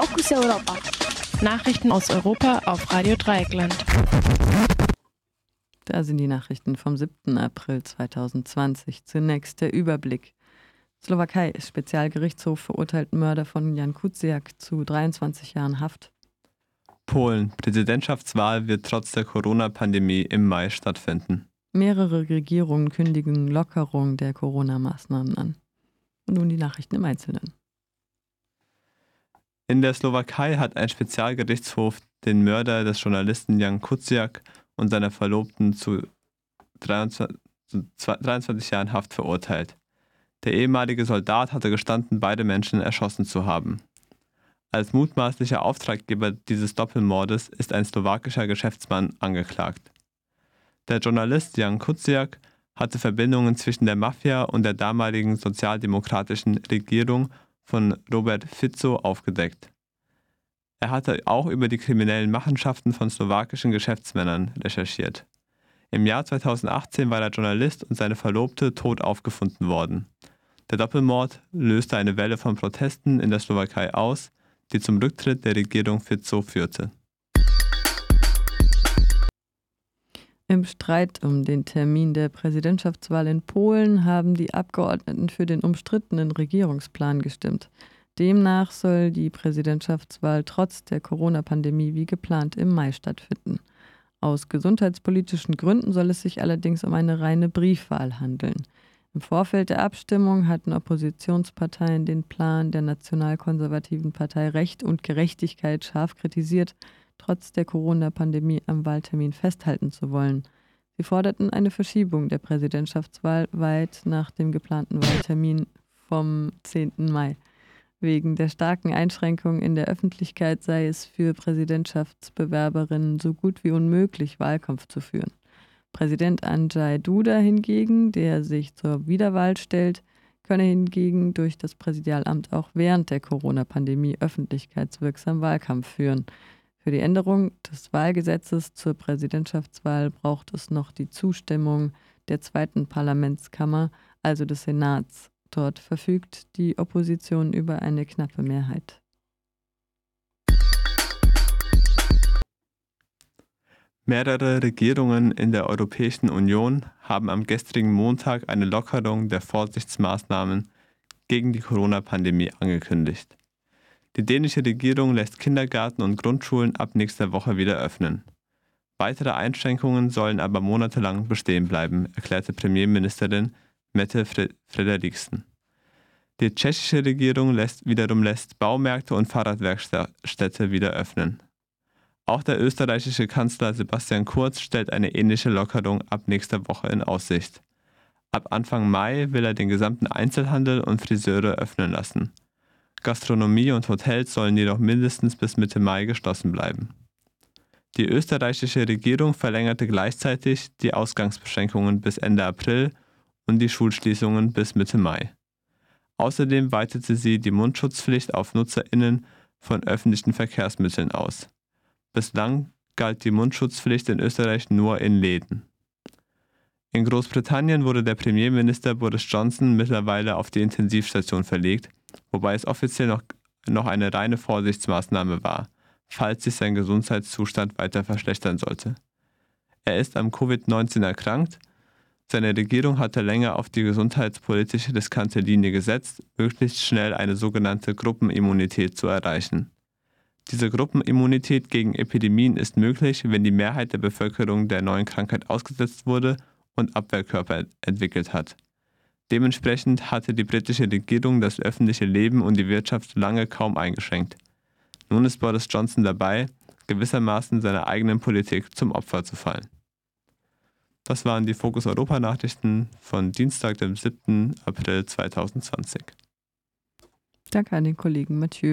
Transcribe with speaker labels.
Speaker 1: Fokus Europa.
Speaker 2: Nachrichten aus Europa auf Radio Dreieckland.
Speaker 3: Da sind die Nachrichten vom 7. April 2020. Zunächst der Überblick. Slowakei. Spezialgerichtshof verurteilt Mörder von Jan Kuciak zu 23 Jahren Haft.
Speaker 4: Polen. Präsidentschaftswahl wird trotz der Corona-Pandemie im Mai stattfinden.
Speaker 3: Mehrere Regierungen kündigen Lockerung der Corona-Maßnahmen an. Und nun die Nachrichten im Einzelnen.
Speaker 4: In der Slowakei hat ein Spezialgerichtshof den Mörder des Journalisten Jan Kuciak und seiner Verlobten zu 23, 23 Jahren Haft verurteilt. Der ehemalige Soldat hatte gestanden, beide Menschen erschossen zu haben. Als mutmaßlicher Auftraggeber dieses Doppelmordes ist ein slowakischer Geschäftsmann angeklagt. Der Journalist Jan Kuciak hatte Verbindungen zwischen der Mafia und der damaligen sozialdemokratischen Regierung von Robert Fico aufgedeckt. Er hatte auch über die kriminellen Machenschaften von slowakischen Geschäftsmännern recherchiert. Im Jahr 2018 war der Journalist und seine Verlobte tot aufgefunden worden. Der Doppelmord löste eine Welle von Protesten in der Slowakei aus, die zum Rücktritt der Regierung Fico führte.
Speaker 3: Im Streit um den Termin der Präsidentschaftswahl in Polen haben die Abgeordneten für den umstrittenen Regierungsplan gestimmt. Demnach soll die Präsidentschaftswahl trotz der Corona-Pandemie wie geplant im Mai stattfinden. Aus gesundheitspolitischen Gründen soll es sich allerdings um eine reine Briefwahl handeln. Im Vorfeld der Abstimmung hatten Oppositionsparteien den Plan der nationalkonservativen Partei Recht und Gerechtigkeit scharf kritisiert, trotz der Corona-Pandemie am Wahltermin festhalten zu wollen. Sie forderten eine Verschiebung der Präsidentschaftswahl weit nach dem geplanten Wahltermin vom 10. Mai. Wegen der starken Einschränkungen in der Öffentlichkeit sei es für Präsidentschaftsbewerberinnen so gut wie unmöglich, Wahlkampf zu führen. Präsident Andrzej Duda hingegen, der sich zur Wiederwahl stellt, könne hingegen durch das Präsidialamt auch während der Corona-Pandemie öffentlichkeitswirksam Wahlkampf führen. Für die Änderung des Wahlgesetzes zur Präsidentschaftswahl braucht es noch die Zustimmung der zweiten Parlamentskammer, also des Senats. Dort verfügt die Opposition über eine knappe Mehrheit.
Speaker 4: Mehrere Regierungen in der Europäischen Union haben am gestrigen Montag eine Lockerung der Vorsichtsmaßnahmen gegen die Corona-Pandemie angekündigt. Die dänische Regierung lässt Kindergarten und Grundschulen ab nächster Woche wieder öffnen. Weitere Einschränkungen sollen aber monatelang bestehen bleiben, erklärte Premierministerin Mette Frederiksen. Die tschechische Regierung lässt wiederum lässt Baumärkte und Fahrradwerkstätte wieder öffnen. Auch der österreichische Kanzler Sebastian Kurz stellt eine ähnliche Lockerung ab nächster Woche in Aussicht. Ab Anfang Mai will er den gesamten Einzelhandel und Friseure öffnen lassen. Gastronomie und Hotels sollen jedoch mindestens bis Mitte Mai geschlossen bleiben. Die österreichische Regierung verlängerte gleichzeitig die Ausgangsbeschränkungen bis Ende April und die Schulschließungen bis Mitte Mai. Außerdem weitete sie die Mundschutzpflicht auf Nutzerinnen von öffentlichen Verkehrsmitteln aus. Bislang galt die Mundschutzpflicht in Österreich nur in Läden. In Großbritannien wurde der Premierminister Boris Johnson mittlerweile auf die Intensivstation verlegt, wobei es offiziell noch, noch eine reine Vorsichtsmaßnahme war, falls sich sein Gesundheitszustand weiter verschlechtern sollte. Er ist am Covid-19 erkrankt seine Regierung hatte länger auf die gesundheitspolitische riskante Linie gesetzt, möglichst schnell eine sogenannte Gruppenimmunität zu erreichen. Diese Gruppenimmunität gegen Epidemien ist möglich, wenn die Mehrheit der Bevölkerung der neuen Krankheit ausgesetzt wurde und Abwehrkörper entwickelt hat. Dementsprechend hatte die britische Regierung das öffentliche Leben und die Wirtschaft lange kaum eingeschränkt. Nun ist Boris Johnson dabei, gewissermaßen seiner eigenen Politik zum Opfer zu fallen. Das waren die Fokus Europa Nachrichten von Dienstag, dem 7. April 2020.
Speaker 3: Danke an den Kollegen Mathieu.